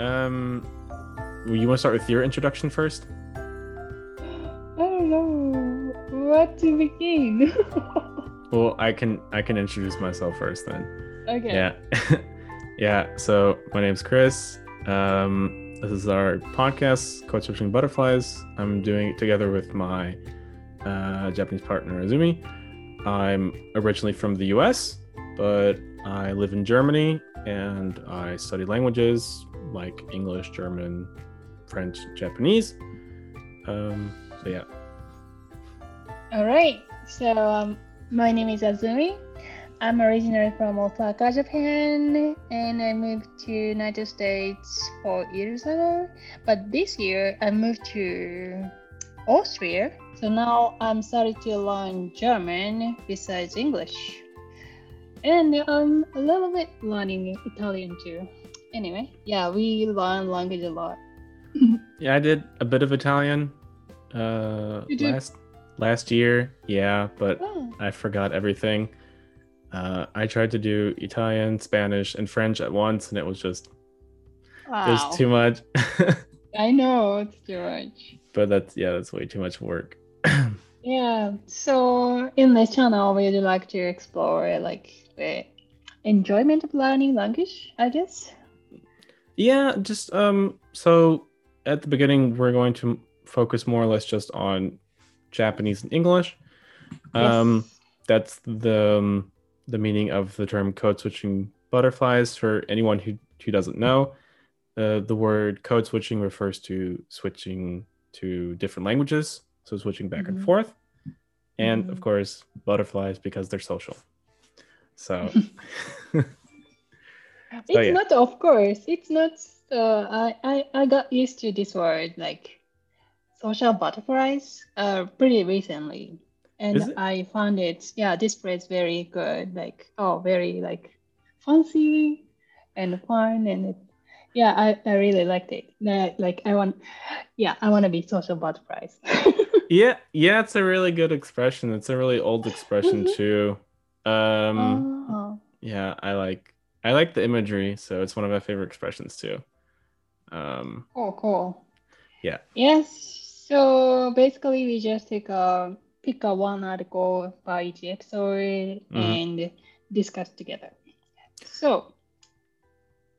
Um, you want to start with your introduction first? I don't know what to begin. Well, I can I can introduce myself first then. okay. Yeah, yeah. So my name's Chris. Um, this is our podcast, Code Switching Butterflies. I'm doing it together with my uh, Japanese partner Azumi. I'm originally from the U.S., but I live in Germany and I study languages like English, German, French, Japanese. Um, so yeah. All right. So um, my name is Azumi. I'm originally from Osaka, Japan, and I moved to United States four years ago. But this year I moved to Austria. So now I'm starting to learn German besides English. And I'm a little bit learning Italian too. Anyway, yeah, we learn language a lot. Yeah, I did a bit of Italian uh, last last year. Yeah, but Oh, I forgot everything. Uh, I tried to do Italian, Spanish, and French at once, and it was just wow. there's too much. I know it's too much. but that's yeah, that's way too much work. Yeah. So in this channel, we'd like to explore like the enjoyment of learning language, I guess. Yeah, just um. So at the beginning, we're going to focus more or less just on Japanese and English. Um, Yes. that's the um, the meaning of the term code switching butterflies for anyone who who doesn't know uh, the word code switching refers to switching to different languages so switching back and Mhm. forth and of Mhm. course butterflies because they're social so It's Oh, yeah. not, of course. It's not. Uh, I, I I got used to this word like social butterflies uh pretty recently, and I found it. Yeah, this phrase very good. Like oh, very like fancy and fun, and it, yeah, I, I really liked it. Like I want, yeah, I want to be social butterflies. yeah yeah it's a really good expression it's a really old expression Mhm. too um oh. yeah i like i like the imagery so it's one of my favorite expressions too um Oh, cool. Yeah. Yes. So basically, we just take a pick a one article by each episode Mhm. and discuss together. So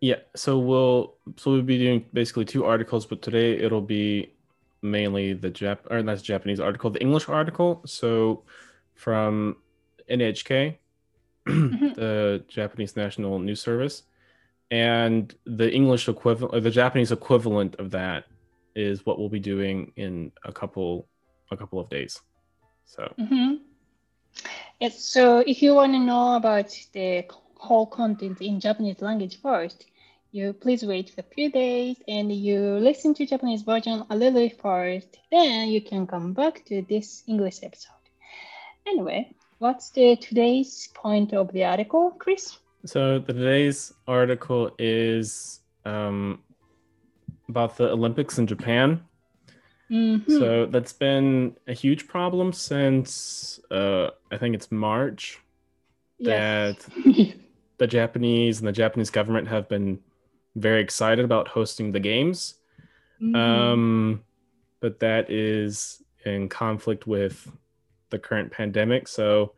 Yeah, so we'll so we'll be doing basically two articles, but today it'll be mainly the Jap or that's Japanese article, the English article. So from NHK. the Japanese National News Service, and the English equivalent or the Japanese equivalent of that is what we'll be doing in a couple a couple of days. So Mm-hmm. yes. So if you want to know about the whole content in Japanese language first, you please wait a few days and you listen to Japanese version a little bit first. Then you can come back to this English episode. Anyway, what's the today's point of the article, Chris? So the today's article is um, about the Olympics in Japan. Mhm. So that's been a huge problem since uh, I think it's March. yes. The Japanese and the Japanese government have been very excited about hosting the games, Mhm. um, but that is in conflict with the current pandemic. So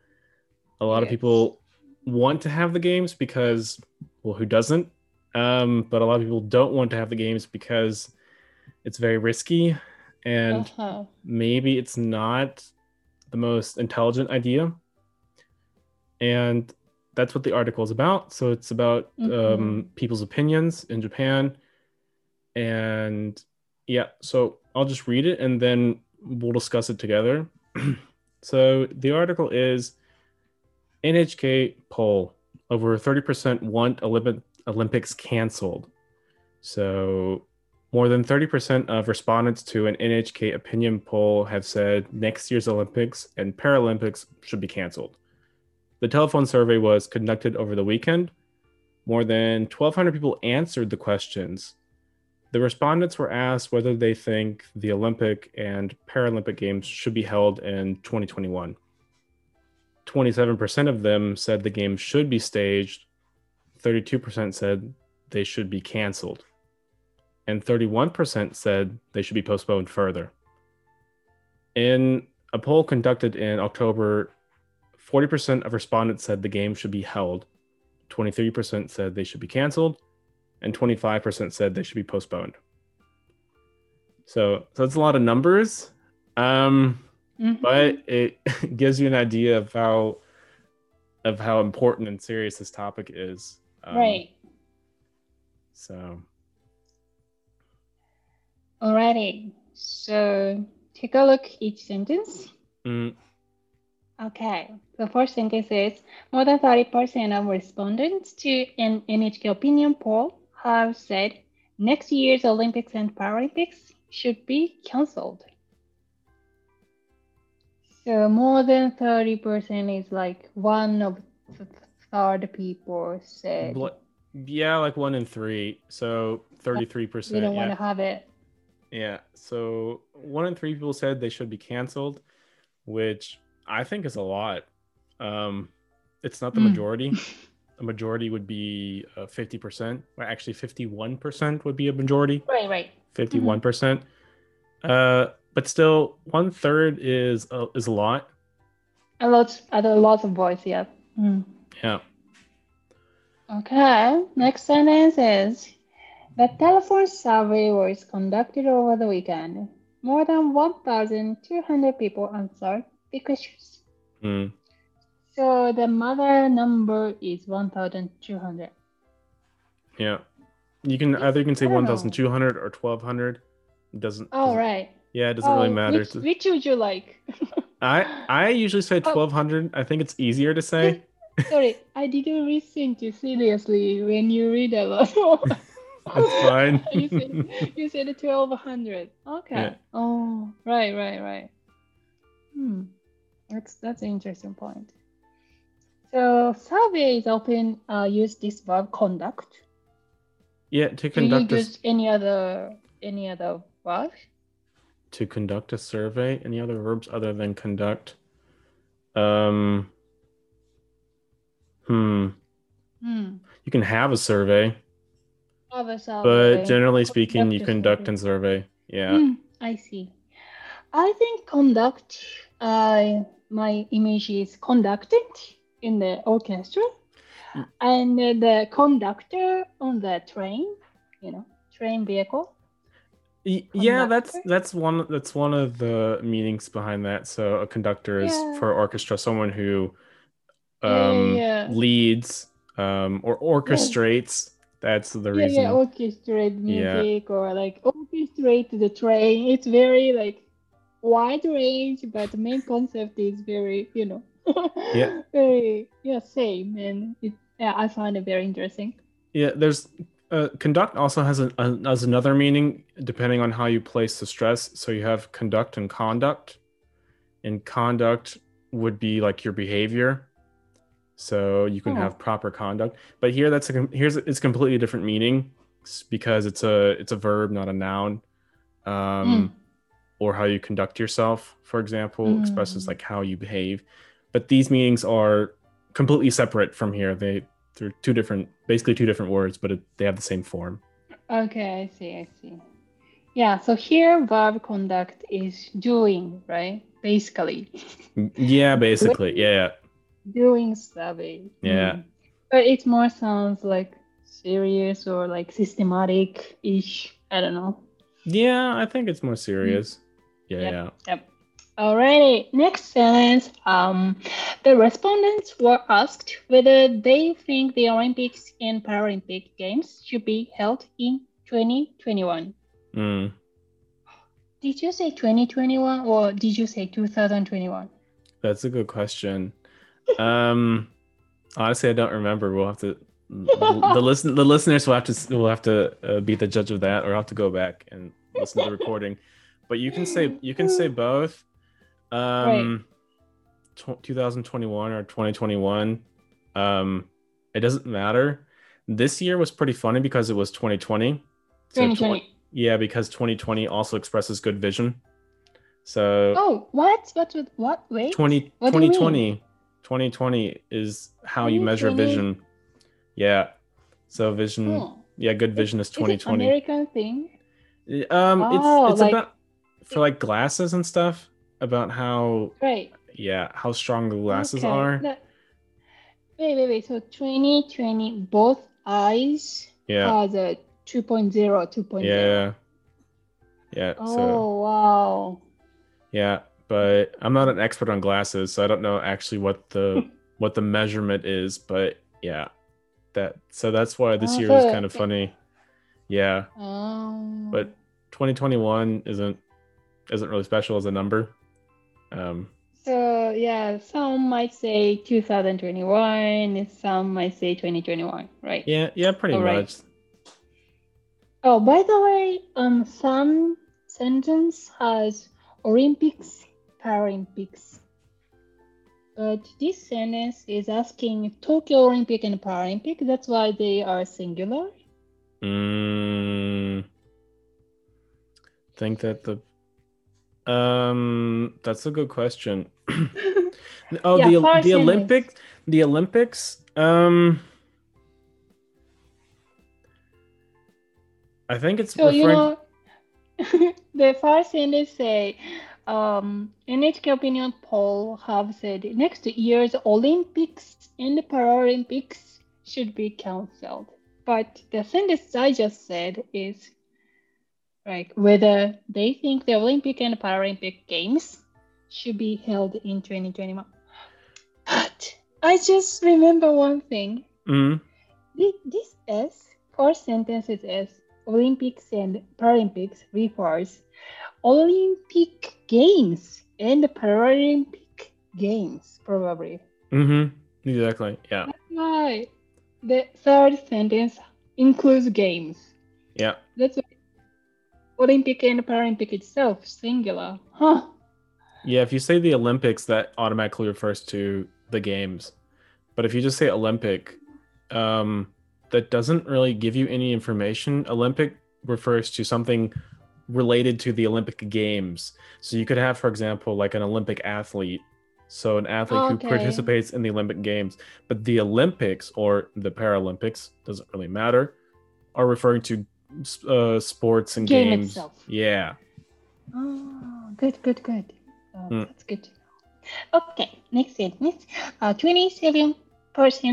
a lot of people want to have the games because, well, who doesn't? Um, but a lot of people don't want to have the games because it's very risky and Uh-huh. maybe it's not the most intelligent idea. And that's what the article is about. So it's about um, Mhm. people's opinions in Japan. And yeah, so I'll just read it and then we'll discuss it together. so the article is NHK poll over 30% want Olympic, Olympics canceled. So more than 30% of respondents to an NHK opinion poll have said next year's Olympics and Paralympics should be canceled. The telephone survey was conducted over the weekend. More than 1,200 people answered the questions. The respondents were asked whether they think the Olympic and Paralympic Games should be held in 2021. 27% of them said the games should be staged. 32% said they should be canceled. and 31% said they should be postponed further. In a poll conducted in October, 40% of respondents said the game should be held, 23% said they should be canceled, and 25% said they should be postponed. So, so it's a lot of numbers, um, Mhm. but it gives you an idea of how of how important and serious this topic is. Um, right. So, Alrighty. So take a look each sentence. mm, Okay. The first sentence is more than 30% of respondents to an NHK opinion poll have said next year's Olympics and Paralympics should be cancelled. So more than 30% is like one of the third people said yeah, like one in three. So 33%. we don't yeah. want to have it. Yeah. So one in three people said they should be canceled, which I think is a lot. Um, it's not the Mm. majority. A majority would be uh, 50%, or actually 51% would be a majority. Right, right. 51%. percent Uh, but still, one third is a, is a lot. A lot, a lot of voice, yeah. Mm. Yeah. Okay, next sentence is the telephone survey was conducted over the weekend. More than 1,200 people answered the questions. Mm. So the mother number is 1,200. Yeah. You can either you can say I don't know. 1,200 or 1,200. It doesn't. Oh, doesn't- right. Yeah, it doesn't really Oh, matter. Which, which would you like? I I usually say Oh. 1,200. I think it's easier to say. Sorry, I didn't listen to seriously when you read a lot more. That's fine. you said you said twelve hundred. Okay. Yeah. Oh, right, right, right. Hmm. That's that's an interesting point. So surveys often uh, use this verb conduct. yeah, to conduct. Do you conduct a, use any other any other verb? to conduct a survey. Any other verbs other than conduct? Um. Hmm. Hmm. You can have a survey, Have a survey. but generally speaking, you Conduct a conduct and survey. Yeah. Hmm, I see. I think conduct. Uh, my image is conducted in the orchestra, Mm. and the conductor on the train. You know, train vehicle. Y- Yeah, that's that's one that's one of the meanings behind that. So a conductor is Yeah. for orchestra, someone who Yeah, yeah, um, yeah. leads um, or orchestrates. That's the reason. yeah, orchestrate music or like orchestrate the train. It's very like wide range, but the main concept is very, you know, Yeah. very yeah, same. And it, yeah, I find it very interesting. Yeah, there's uh, conduct also has a, a has another meaning depending on how you place the stress. So you have conduct and conduct, and conduct would be like your behavior. So you can Oh. have proper conduct, but here that's a here's it's completely different meaning because it's a it's a verb, not a noun. Um, or how you conduct yourself, for example, expresses Mm. like how you behave. But these meanings are completely separate from here. They they're two different, basically two different words, but it, they have the same form. Okay, I see, I see. Yeah, so here verb conduct is doing, right? Basically, Yeah, basically, yeah, doing survey. Yeah. Mm. But it more sounds like serious or like systematic ish. I don't know. yeah. I think it's more serious. Yeah, Yep. yeah. Yep. Alrighty, next sentence. Um, the respondents were asked whether they think the Olympics and Paralympic Games should be held in 2021. Mm. Did you say 2021 or did you say 2021? That's a good question. Um, honestly, I don't remember. We'll have to. The, the listen the listeners will have to will have to uh, be the judge of that, or have to go back and listen to the recording. But you can say you can say both. Um, tw 2021 or 2021. Um, it doesn't matter. This year was pretty funny because it was 2020. So tw- 2020. yeah, because 2020 also expresses good vision. So Oh, what? What? What? what? Wait. 20, What 2020 2020 is how you measure vision. Yeah. So vision, Oh. yeah, good vision is Is it 2020. American thing? Um, Oh, it's it's like- about for like glasses and stuff about how Right. yeah how strong the glasses Okay, are. that- wait, wait, wait. So 2020, both eyes Yeah, has a 2.0, 2.0. yeah, yeah. Oh, So wow. yeah, but I'm not an expert on glasses, so I don't know actually what the what the measurement is. But yeah, that so that's why this Oh, year is so- kind of funny. Yeah, Um, but 2021 isn't isn't really special as a number. Um, so yeah, some might say 2021, some might say 2021, right? yeah, yeah, pretty All right. much. Oh, by the way, um, some sentence has Olympics, Paralympics. But this sentence is asking Tokyo Olympic and Paralympic. That's why they are singular. Mm, think that the um that's a good question. oh, Yeah, the the. Olympics, the Olympics. Um, I think it's So you know, the first sentence say, um, NHK Opinion poll have said next year's Olympics and the Paralympics should be cancelled. But the sentence I just said is like whether they think the Olympic and Paralympic Games should be held in 2021. But I just remember one thing. Mm, Thi- This S, first sentence is S, Olympics and Paralympics refers Olympic Games and Paralympic Games, probably. mm-hmm. Exactly. Yeah. That's why the third sentence includes games. Yeah. That's why Olympic and Paralympic itself, singular. Huh. Yeah. If you say the Olympics, that automatically refers to the games. But if you just say Olympic, um, that doesn't really give you any information. Olympic refers to something related to the Olympic Games. So you could have, for example, like an Olympic athlete. So an athlete Okay. who participates in the Olympic Games. But the Olympics or the Paralympics doesn't really matter. Are referring to uh, sports and Game games. itself. Yeah. Oh, good, good, good. Oh, Hmm. That's good. to know. Okay, next sentence. Uh, 27%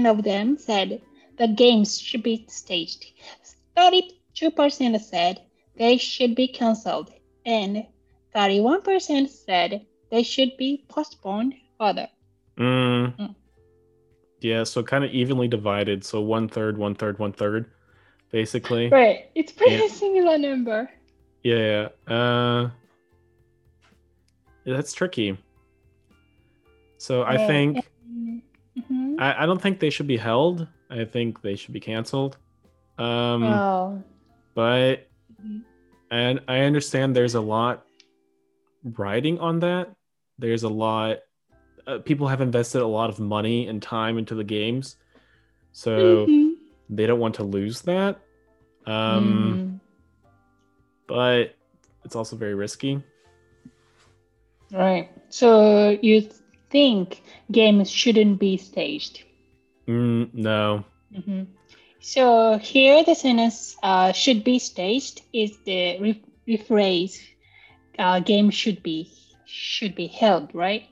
of them said the games should be staged. 32% said they should be cancelled. And 31% said they should be postponed further. Mm. Mm. Yeah, so kind of evenly divided. So one third, one third, one third, basically. Right. It's pretty Yeah. similar number. Yeah, yeah. Uh, that's tricky. So I Yeah. think Mhm. I, I don't think they should be held. I think they should be canceled. Um, Oh. but Mhm. and I understand there's a lot riding on that. There's a lot. Uh, people have invested a lot of money and time into the games, so Mhm. they don't want to lose that. Um, Mhm. but it's also very risky. Right. So you think games shouldn't be staged? Mm, no. hmm So here the sentence uh, should be staged is the re- rephrase uh, game should be should be held, right?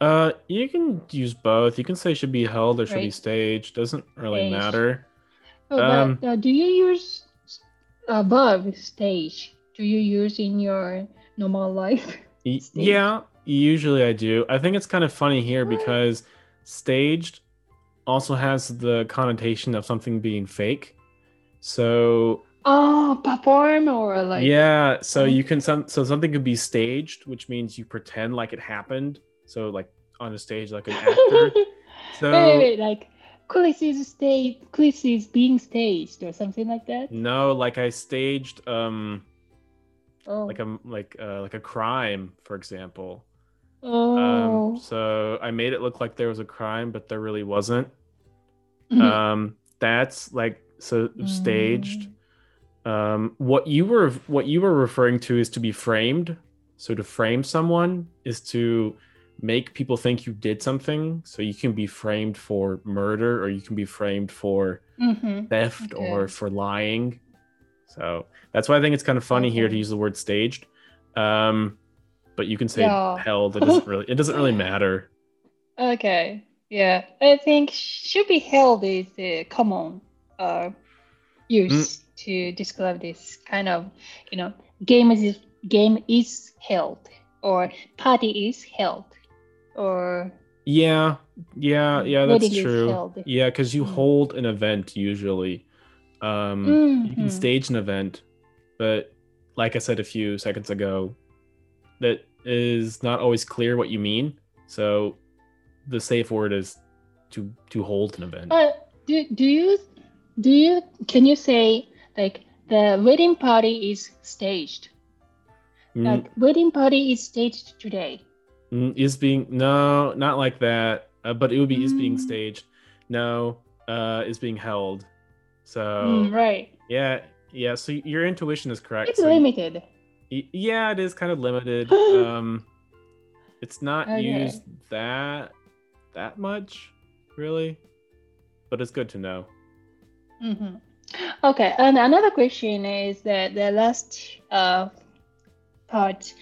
Uh, you can use both. You can say should be held or should be staged. Doesn't really Staged. matter. Oh, Um, but uh, do you use above stage? Do you use in your normal life? Staged. Yeah, usually I do. I think it's kind of funny here because staged also has the connotation of something being fake. So Oh, perform or like yeah, so you can some so something could be staged, which means you pretend like it happened. So like on a stage, like an actor. So wait, wait, wait, like Chris is stage, Chris is being staged or something like that. no, like I staged um Oh, like a like uh, like a crime, for example. oh, Um, so I made it look like there was a crime, but there really wasn't. Mhm. Um, that's like so staged. Um, what you were what you were referring to is to be framed. So to frame someone is to make people think you did something. So you can be framed for murder, or you can be framed for Mhm. theft, or for lying. So that's why I think it's kind of funny here to use the word staged. Um, but you can say Yeah. held. It doesn't really. It doesn't really matter. Okay. Yeah, I think should be held is the common uh, use to describe this kind of, you know, game is game is held or party is held or Yeah, yeah, yeah. That's true. held. Yeah, because you Mm. hold an event usually. Um, you can Mhm. stage an event, but like I said a few seconds ago, that is not always clear what you mean. So the safe word is to to hold an event. But do do you do you can you say like the wedding party is staged? Mm, Like wedding party is staged today. Mm, is being no, not like that. Uh, but it would be is being Mm. staged. No, uh, is being held. So Mm, right. yeah, yeah. So your intuition is correct. It's So limited. Y- Yeah, it is kind of limited. um, it's not Okay. used that that much, really, but it's good to know. hmm Okay, and another question is that the last uh, part,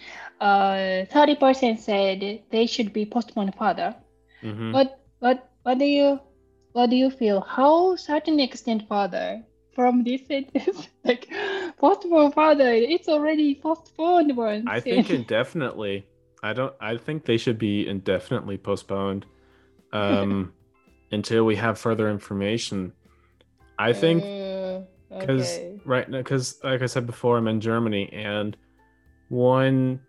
uh, thirty percent said they should be postponed further. hmm What what what do you what do you feel? How certain extent further from this sentence? like postponed further, it's already postponed once. I think indefinitely. I don't. I think they should be indefinitely postponed um, until we have further information. I think Uh, because okay. right now because like i said before i'm in germany and one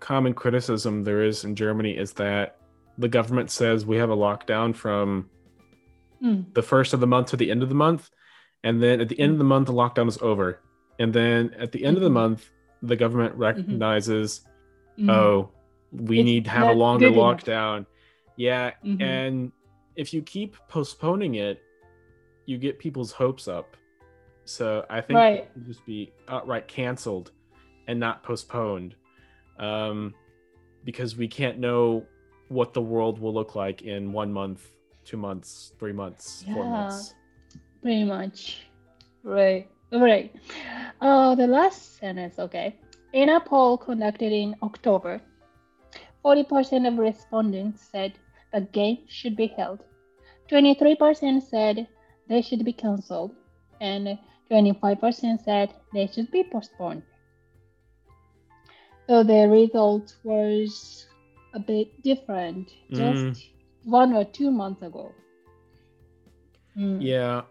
common criticism there is in germany is that the government says we have a lockdown from Mm. the first of the month to the end of the month and then at the end of the month the lockdown is over and then at the end of the Mhm. month the government recognizes Mm. oh we It's need to have a longer good enough. lockdown yeah Mhm. and if you keep postponing it you get people's hopes up so i think Right. just be outright canceled and not postponed um, because we can't know what the world will look like in one month two months three months four months Pretty much. Right. Right. Uh, the last sentence, okay. In a poll conducted in October, 40% of respondents said the game should be held. 23% said they should be cancelled. And 25% said they should be postponed. So the result was a bit different just one or two months ago. Mm. Yeah,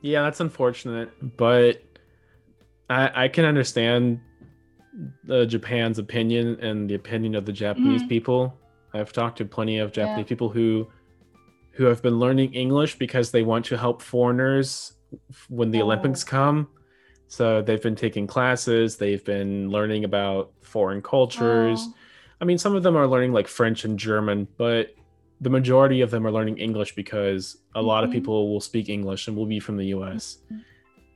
yeah, that's unfortunate, but I I can understand the Japan's opinion and the opinion of the Japanese Mhm. people. I've talked to plenty of Japanese Yeah. people who who have been learning English because they want to help foreigners when the Oh. Olympics come. So they've been taking classes, they've been learning about foreign cultures. Oh. I mean, some of them are learning like French and German, but the majority of them are learning English because a lot of Mhm. people will speak English and will be from the US. Mhm.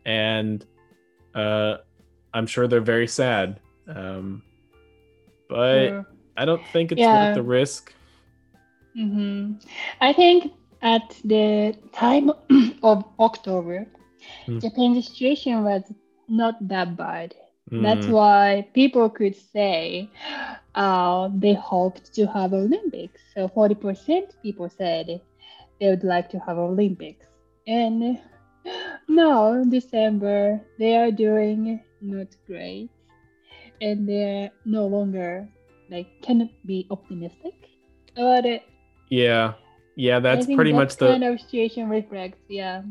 And uh, I'm sure they're very sad. Um, but Sure. I don't think it's Yeah. worth the risk. hmm I think at the time of October, Mm. Japan's situation was not that bad. That's Mm, why people could say uh, they hoped to have Olympics. So 40% people said they would like to have Olympics. And now, December, they are doing not great. And they're no longer like can be optimistic about it. yeah, yeah, that's pretty that much the kind of situation reflects, yeah.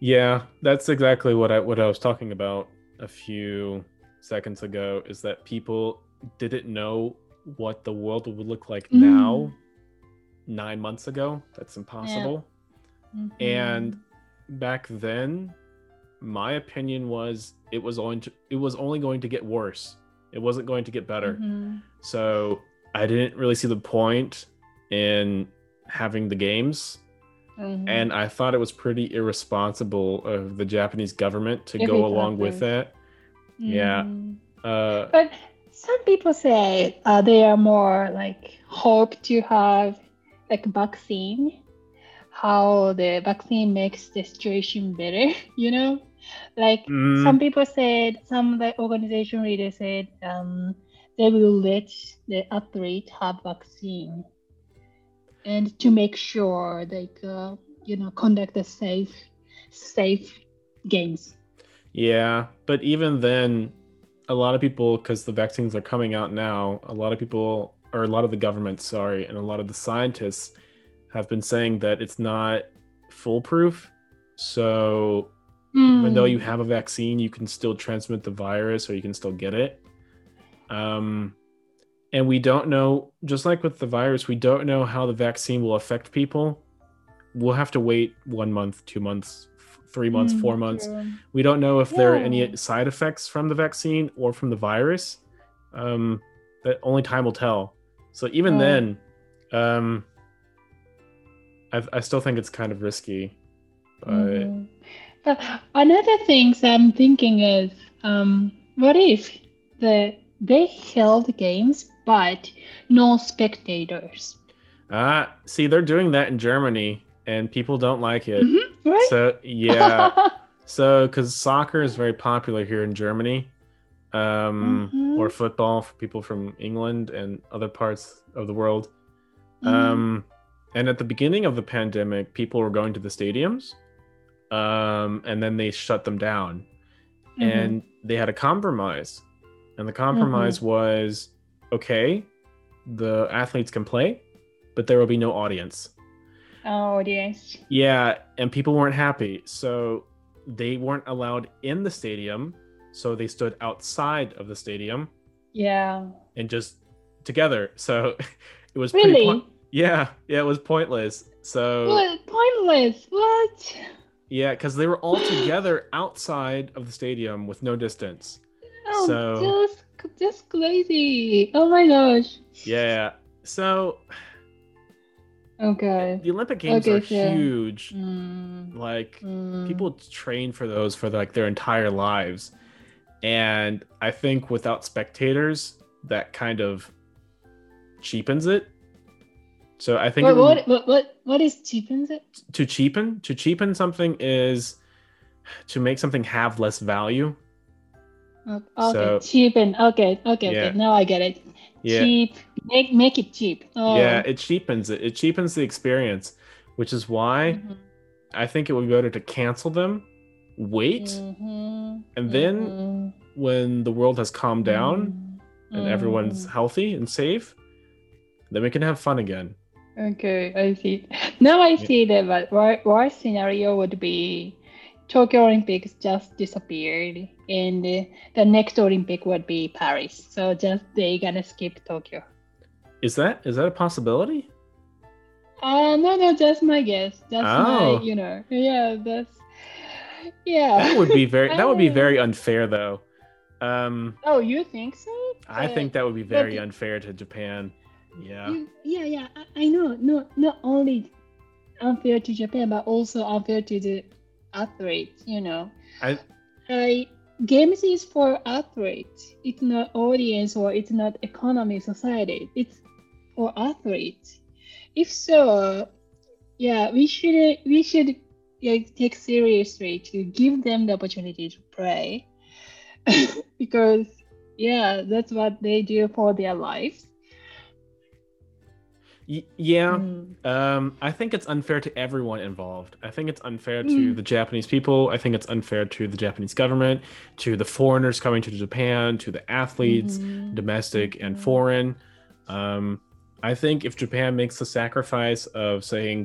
Yeah, that's exactly what I what I was talking about a few seconds ago is that people didn't know what the world would look like Mm. now 9 months ago. That's impossible. Mhm. And back then my opinion was it was only to, it was only going to get worse. It wasn't going to get better. Mhm. So I didn't really see the point in having the games Mhm. and I thought it was pretty irresponsible of the Japanese government to If go along with that. it. yeah. Mhm. Uh, But some people say uh, they are more like hope to have like vaccine, how the vaccine makes the situation better, you know? Like Mm, some people said, some of the organization leaders said um, they will let the athlete have vaccine, and to make sure like uh, you know conduct a safe, safe games. yeah, but even then, a lot of people, because the vaccines are coming out now, a lot of people, or a lot of the government, sorry, and a lot of the scientists have been saying that it's not foolproof. So even though Hmm. you have a vaccine, you can still transmit the virus or you can still get it. Um, and we don't know, just like with the virus, we don't know how the vaccine will affect people. We'll have to wait one month, two months, three months, Hmm, four months. true. We don't know if there are any side effects from the vaccine or from the virus. Um, that only time will tell. So even Oh. then, um, I, I still think it's kind of risky. But Mhm. But another thing I'm thinking is, um, what if the they held games but no spectators, Ah, see, they're doing that in Germany, and people don't like it. Mhm, right? So yeah, so because soccer is very popular here in Germany, um, Mhm. or football for people from England and other parts of the world. Mhm. Um, and at the beginning of the pandemic, people were going to the stadiums, um, and then they shut them down, Mhm. and they had a compromise, and the compromise mm-hmm. was okay, the athletes can play, but there will be no audience. oh yes, Yeah, and people weren't happy. So they weren't allowed in the stadium. So they stood outside of the stadium yeah, and just together. So it was pretty really. point- yeah, yeah, it was pointless. So What pointless? What? yeah, because they were all together outside of the stadium with no distance. Oh, So- just just crazy. Oh my gosh. Yeah. So Okay. the Olympic Games Okay, are huge. Mm, Like mm. people train for those for like their entire lives and i think without spectators that kind of cheapens it so i think What, would- what what what what is cheapens it? to cheapen to cheapen something is to make something have less value Okay, So- cheapen. Okay, okay, Yeah. okay. Now I get it. yeah Cheap. Make make it cheap. Oh. yeah it cheapens it it cheapens the experience which is why Mhm, i think it would be better to cancel them wait mhm, and then mhm, when the world has calmed down mhm, and everyone's mhm. healthy and safe then we can have fun again Okay, I see. Now I see that. But wor- worst scenario would be Tokyo Olympics just disappeared, and uh, the next Olympic would be Paris. So just they gonna skip Tokyo. Is that is that a possibility? Uh no, no, just my guess. Just Oh. my, you know, yeah, that's yeah. That would be very that would be Uh, very unfair though. Um Oh, you think so? I Uh, think that would be very but- unfair to Japan. Yeah. You, yeah, yeah, I, I know. No, not only unfair to Japan, but also unfair to the athletes. You know, I I, games is for athletes. It's not audience or it's not economy, society. It's for athletes. If so, yeah, we should we should yeah, take seriously to give them the opportunity to play, because yeah, that's what they do for their lives. Y- yeah. Mm. Um I think it's unfair to everyone involved. I think it's unfair to Mm. the Japanese people. I think it's unfair to the Japanese government, to the foreigners coming to Japan, to the athletes, Mhm. domestic and Mhm. foreign. Um, I think if Japan makes the sacrifice of saying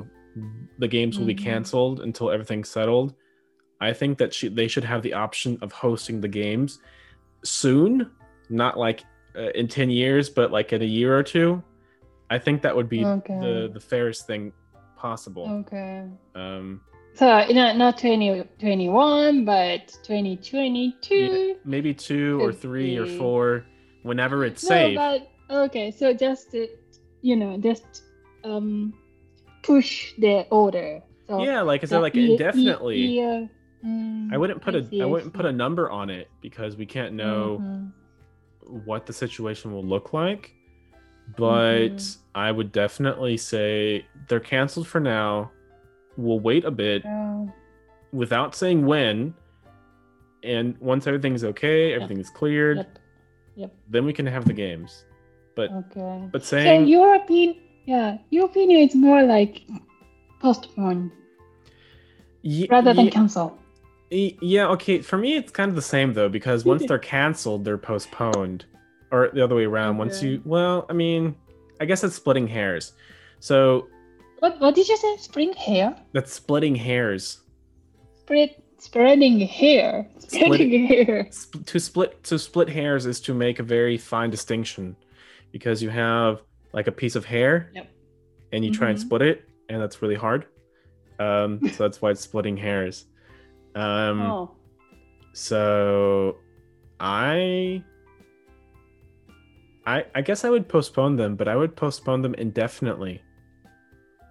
the games will be Mhm. canceled until everything's settled, I think that she, they should have the option of hosting the games soon, not like uh, in 10 years, but like in a year or two. I think that would be Okay. the, the fairest thing possible. Okay. Um, So not not 2021, but 2022. maybe two or three or four, whenever it's No, safe. but okay. So just uh, you know, just um push the order. So yeah, like I said, that like indefinitely. year- mm, I wouldn't put I a see, I I wouldn't put a number on it because we can't know Mhm. what the situation will look like. But Mhm. I would definitely say they're canceled for now. We'll wait a bit Yeah. without saying when, and once everything's okay, everything is cleared, Yep. Yep. then we can have the games. But Okay. but So saying your opinion, yeah, your opinion is more like postpone Ye- rather than ye- cancel. Y- Yeah, okay. For me, it's kind of the same though, because once they're canceled, they're postponed, or the other way around. Once you, well, I mean, I guess it's splitting hairs. So What what did you say? Spring hair? that's splitting hairs. Spread spreading hair. Spreading hair. Sp- to split to split hairs is to make a very fine distinction, because you have like a piece of hair, Yep. and you try and Mhm. split it, and that's really hard. Um, so that's why it's splitting hairs. Um, oh. So I I I guess I would postpone them, but I would postpone them indefinitely.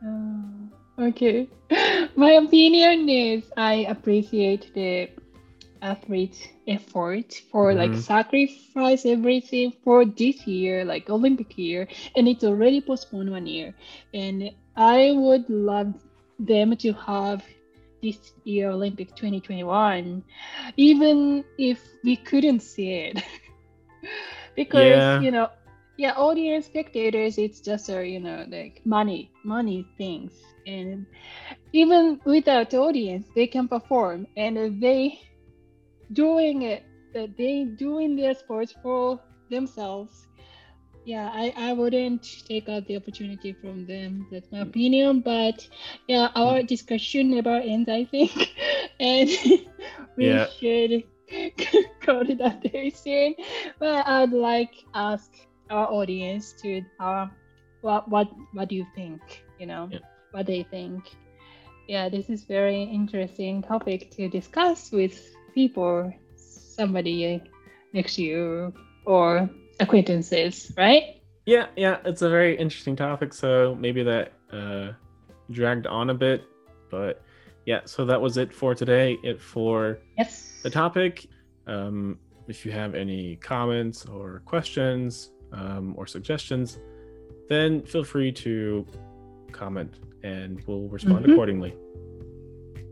Oh, okay. My opinion is I appreciate the athlete effort for like Mhm. sacrifice everything for this year, like Olympic year, and it's already postponed one year. And I would love them to have this year Olympic 2021, even if we couldn't see it. because Yeah. you know yeah audience spectators it's just a you know like money money things. And even without audience they can perform. And they doing it uh, they doing their sports for themselves yeah I, I wouldn't take out the opportunity from them. That's my opinion. But yeah our discussion never ends i think. And we Yeah. should go to that very soon but i'd like ask our audience to uh, what what what do you think you know Yeah. what they think yeah this is very interesting topic to discuss with people somebody next to you or acquaintances right Yeah, yeah, it's a very interesting topic. So maybe that uh, dragged on a bit, but yeah. So that was it for today. It for yes the topic. Um, if you have any comments or questions um, or suggestions, then feel free to comment and we'll respond Mhm. accordingly.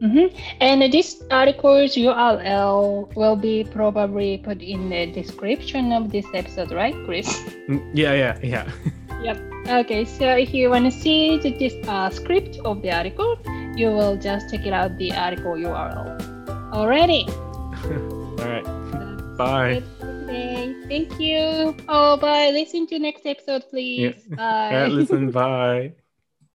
hmm And this article's URL will be probably put in the description of this episode, right, Chris? Yeah, Yeah, yeah, yep. Okay, so if you want to see the this, uh, script of the article, you will just check it out the article URL. Alrighty. All right. That's Bye. today. Thank you. Oh, bye. Listen to next episode, please. Bye. Listen, bye.